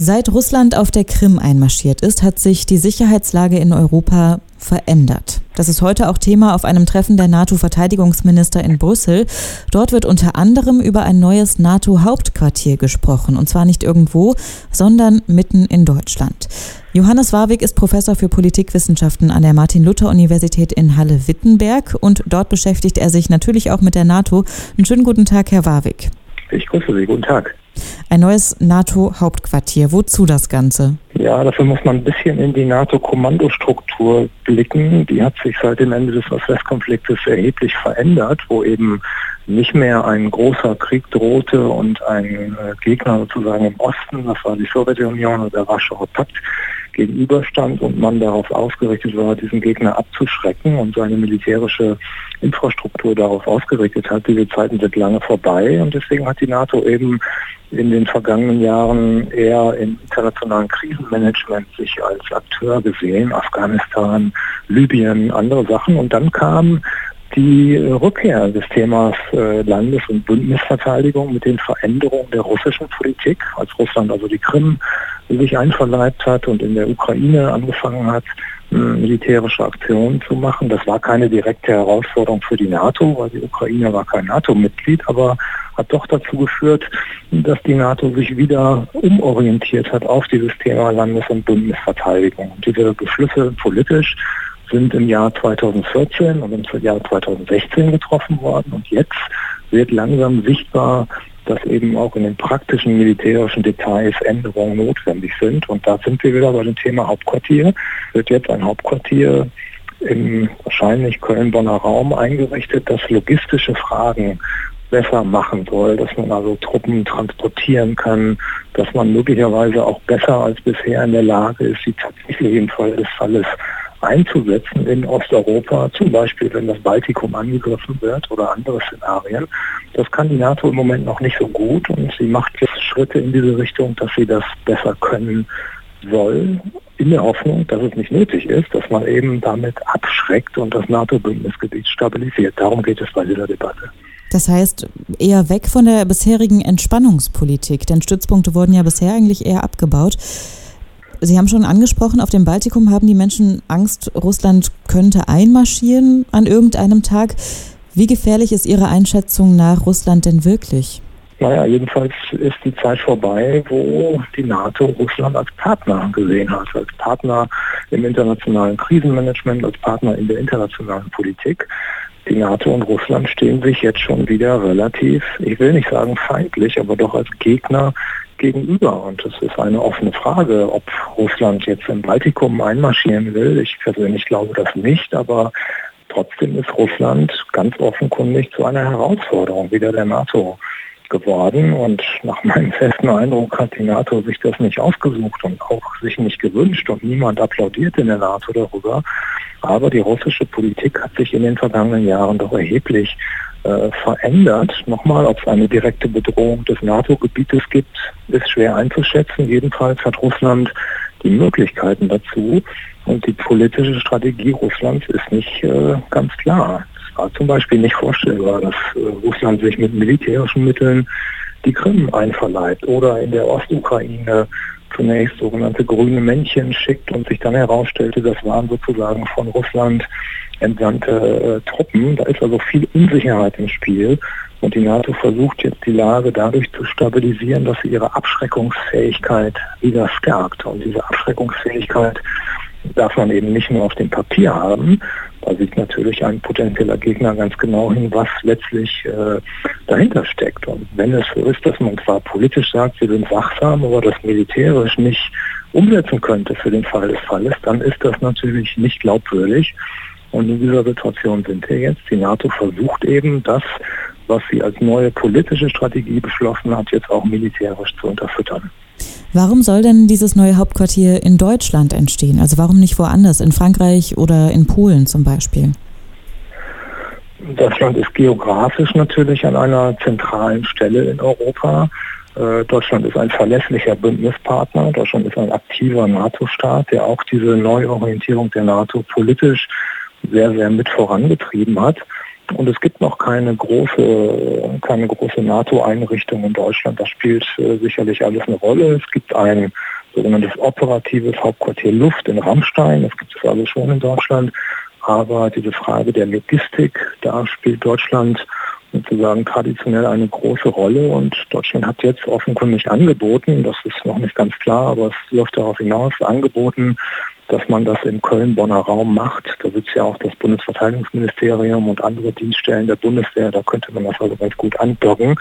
Seit Russland auf der Krim einmarschiert ist, hat sich die Sicherheitslage in Europa verändert. Das ist heute auch Thema auf einem Treffen der NATO-Verteidigungsminister in Brüssel. Dort wird unter anderem über ein neues NATO-Hauptquartier gesprochen. Und zwar nicht irgendwo, sondern mitten in Deutschland. Johannes Warwick ist Professor für Politikwissenschaften an der Martin-Luther-Universität in Halle-Wittenberg und dort beschäftigt er sich natürlich auch mit der NATO. Einen schönen guten Tag, Herr Warwick. Ich grüße Sie, guten Tag. Ein neues NATO-Hauptquartier. Wozu das Ganze? Ja, dafür muss man ein bisschen in die NATO-Kommandostruktur blicken. Die hat sich seit dem Ende des Ost-West-Konfliktes erheblich verändert, wo eben nicht mehr ein großer Krieg drohte und ein äh, Gegner sozusagen im Osten, das war die Sowjetunion oder der Warschauer Pakt, gegenüberstand und man darauf ausgerichtet war, diesen Gegner abzuschrecken und seine militärische Infrastruktur darauf ausgerichtet hat. Diese Zeiten sind lange vorbei und deswegen hat die NATO eben in den vergangenen Jahren eher im internationalen Krisenmanagement sich als Akteur gesehen, Afghanistan, Libyen, andere Sachen. Und dann kam die Rückkehr des Themas äh, Landes- und Bündnisverteidigung mit den Veränderungen der russischen Politik, als Russland also die Krim sich einverleibt hat und in der Ukraine angefangen hat, militärische Aktionen zu machen. Das war keine direkte Herausforderung für die NATO, weil die Ukraine war kein NATO-Mitglied, aber hat doch dazu geführt, dass die NATO sich wieder umorientiert hat auf dieses Thema Landes- und Bündnisverteidigung. Und diese Beschlüsse politisch sind im Jahr 2014 und im Jahr 2016 getroffen worden und jetzt wird langsam sichtbar, dass eben auch in den praktischen militärischen Details Änderungen notwendig sind. Und da sind wir wieder bei dem Thema Hauptquartier. Wird jetzt ein Hauptquartier im wahrscheinlich Köln-Bonner Raum eingerichtet, das logistische Fragen besser machen soll, dass man also Truppen transportieren kann, dass man möglicherweise auch besser als bisher in der Lage ist, sie tatsächlich im Fall des Falles einzusetzen in Osteuropa, zum Beispiel wenn das Baltikum angegriffen wird oder andere Szenarien. Das kann die NATO im Moment noch nicht so gut und sie macht jetzt Schritte in diese Richtung, dass sie das besser können soll, in der Hoffnung, dass es nicht nötig ist, dass man eben damit abschreckt und das NATO-Bündnisgebiet stabilisiert. Darum geht es bei dieser Debatte. Das heißt, eher weg von der bisherigen Entspannungspolitik, denn Stützpunkte wurden ja bisher eigentlich eher abgebaut. Sie haben schon angesprochen, auf dem Baltikum haben die Menschen Angst, Russland könnte einmarschieren an irgendeinem Tag. Wie gefährlich ist Ihrer Einschätzung nach Russland denn wirklich? Naja, jedenfalls ist die Zeit vorbei, wo die NATO Russland als Partner gesehen hat, als Partner im internationalen Krisenmanagement, als Partner in der internationalen Politik. Die NATO und Russland stehen sich jetzt schon wieder relativ, ich will nicht sagen feindlich, aber doch als Gegner gegenüber. Und es ist eine offene Frage, ob Russland jetzt im Baltikum einmarschieren will. Ich persönlich glaube das nicht, aber trotzdem ist Russland ganz offenkundig zu einer Herausforderung wieder der NATO geworden. Und nach meinem festen Eindruck hat die NATO sich das nicht ausgesucht und auch sich nicht gewünscht und niemand applaudiert in der NATO darüber. Aber die russische Politik hat sich in den vergangenen Jahren doch erheblich äh, verändert. Nochmal, ob es eine direkte Bedrohung des NATO-Gebietes gibt, ist schwer einzuschätzen. Jedenfalls hat Russland die Möglichkeiten dazu und die politische Strategie Russlands ist nicht äh, ganz klar. Es war zum Beispiel nicht vorstellbar, dass äh, Russland sich mit militärischen Mitteln die Krim einverleibt oder in der Ostukraine zunächst sogenannte grüne Männchen schickt und sich dann herausstellte, das waren sozusagen von Russland entsandte äh, Truppen. Da ist also viel Unsicherheit im Spiel. Und die NATO versucht jetzt die Lage dadurch zu stabilisieren, dass sie ihre Abschreckungsfähigkeit wieder stärkt. Und diese Abschreckungsfähigkeit darf man eben nicht nur auf dem Papier haben. Da sieht natürlich ein potenzieller Gegner ganz genau hin, was letztlich äh, dahinter steckt. Und wenn es so ist, dass man zwar politisch sagt, wir sind wachsam, aber das militärisch nicht umsetzen könnte für den Fall des Falles, dann ist das natürlich nicht glaubwürdig. Und in dieser Situation sind wir jetzt. Die NATO versucht eben das, was sie als neue politische Strategie beschlossen hat, jetzt auch militärisch zu unterfüttern. Warum soll denn dieses neue Hauptquartier in Deutschland entstehen? Also warum nicht woanders, in Frankreich oder in Polen zum Beispiel? Deutschland ist geografisch natürlich an einer zentralen Stelle in Europa. Äh, Deutschland ist ein verlässlicher Bündnispartner. Deutschland ist ein aktiver NATO-Staat, der auch diese Neuorientierung der NATO politisch sehr, sehr mit vorangetrieben hat. Und es gibt noch keine große, keine große NATO-Einrichtung in Deutschland. Das spielt äh, sicherlich alles eine Rolle. Es gibt ein sogenanntes operatives Hauptquartier Luft in Rammstein. Das gibt es alles schon in Deutschland. Aber diese Frage der Logistik, da spielt Deutschland sozusagen traditionell eine große Rolle und Deutschland hat jetzt offenkundig angeboten, das ist noch nicht ganz klar, aber es läuft darauf hinaus, angeboten, dass man das im Köln-Bonner Raum macht. Da sitzt ja auch das Bundesverteidigungsministerium und andere Dienststellen der Bundeswehr. Da könnte man das also ganz gut andocken.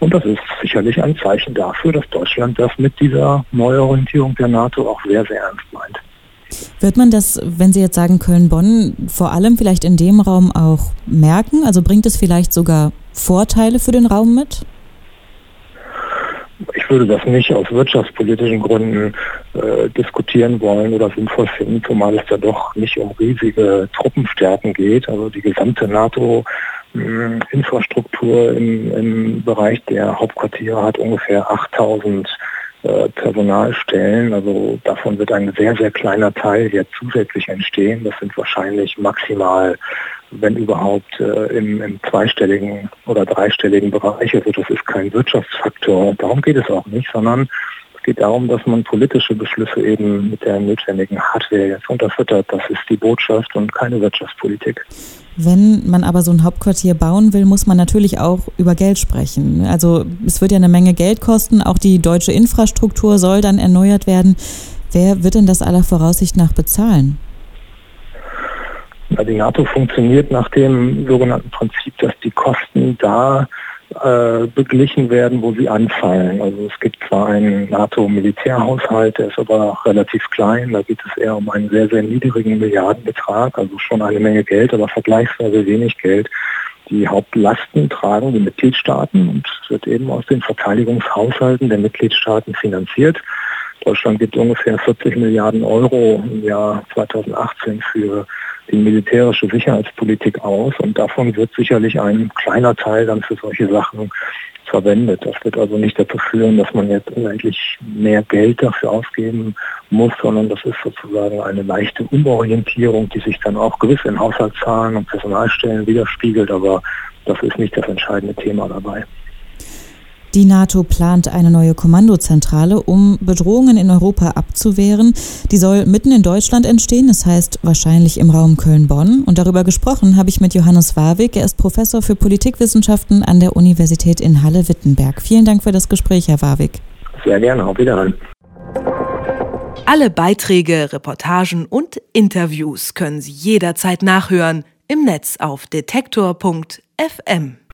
Und das ist sicherlich ein Zeichen dafür, dass Deutschland das mit dieser Neuorientierung der NATO auch sehr, sehr ernst meint. Wird man das, wenn Sie jetzt sagen Köln-Bonn, vor allem vielleicht in dem Raum auch merken? Also bringt es vielleicht sogar Vorteile für den Raum mit? Ich würde das nicht aus wirtschaftspolitischen Gründen äh, diskutieren wollen oder sinnvoll finden, zumal es ja doch nicht um riesige Truppenstärken geht. Also die gesamte NATO hm, Infrastruktur im, im Bereich der Hauptquartiere hat ungefähr 8000 äh, Personalstellen. Also davon wird ein sehr, sehr kleiner Teil jetzt zusätzlich entstehen. Das sind wahrscheinlich maximal, wenn überhaupt, äh, im, im zweistelligen oder dreistelligen Bereich. Also das ist kein Wirtschaftsfaktor. Darum geht es auch nicht, sondern es geht darum, dass man politische Beschlüsse eben mit der notwendigen Hardware jetzt unterfüttert. Das ist die Botschaft und keine Wirtschaftspolitik. Wenn man aber so ein Hauptquartier bauen will, muss man natürlich auch über Geld sprechen. Also es wird ja eine Menge Geld kosten. Auch die deutsche Infrastruktur soll dann erneuert werden. Wer wird denn das aller Voraussicht nach bezahlen? Die NATO funktioniert nach dem sogenannten Prinzip, dass die Kosten da äh, beglichen werden, wo sie anfallen. Also es gibt zwar einen NATO-Militärhaushalt, der ist aber relativ klein, da geht es eher um einen sehr, sehr niedrigen Milliardenbetrag, also schon eine Menge Geld, aber vergleichsweise wenig Geld. Die Hauptlasten tragen die Mitgliedstaaten und wird eben aus den Verteidigungshaushalten der Mitgliedstaaten finanziert. Deutschland gibt ungefähr 40 Milliarden Euro im Jahr 2018 für die militärische Sicherheitspolitik aus und davon wird sicherlich ein kleiner Teil dann für solche Sachen verwendet. Das wird also nicht dazu führen, dass man jetzt unendlich mehr Geld dafür ausgeben muss, sondern das ist sozusagen eine leichte Umorientierung, die sich dann auch gewiss in Haushaltszahlen und Personalstellen widerspiegelt, aber das ist nicht das entscheidende Thema dabei. Die NATO plant eine neue Kommandozentrale, um Bedrohungen in Europa abzuwehren. Die soll mitten in Deutschland entstehen, das heißt wahrscheinlich im Raum Köln-Bonn. Und darüber gesprochen habe ich mit Johannes Warwick. Er ist Professor für Politikwissenschaften an der Universität in Halle-Wittenberg. Vielen Dank für das Gespräch, Herr Warwick. Sehr gerne, auf Wiederhören. Alle Beiträge, Reportagen und Interviews können Sie jederzeit nachhören im Netz auf detektor.fm.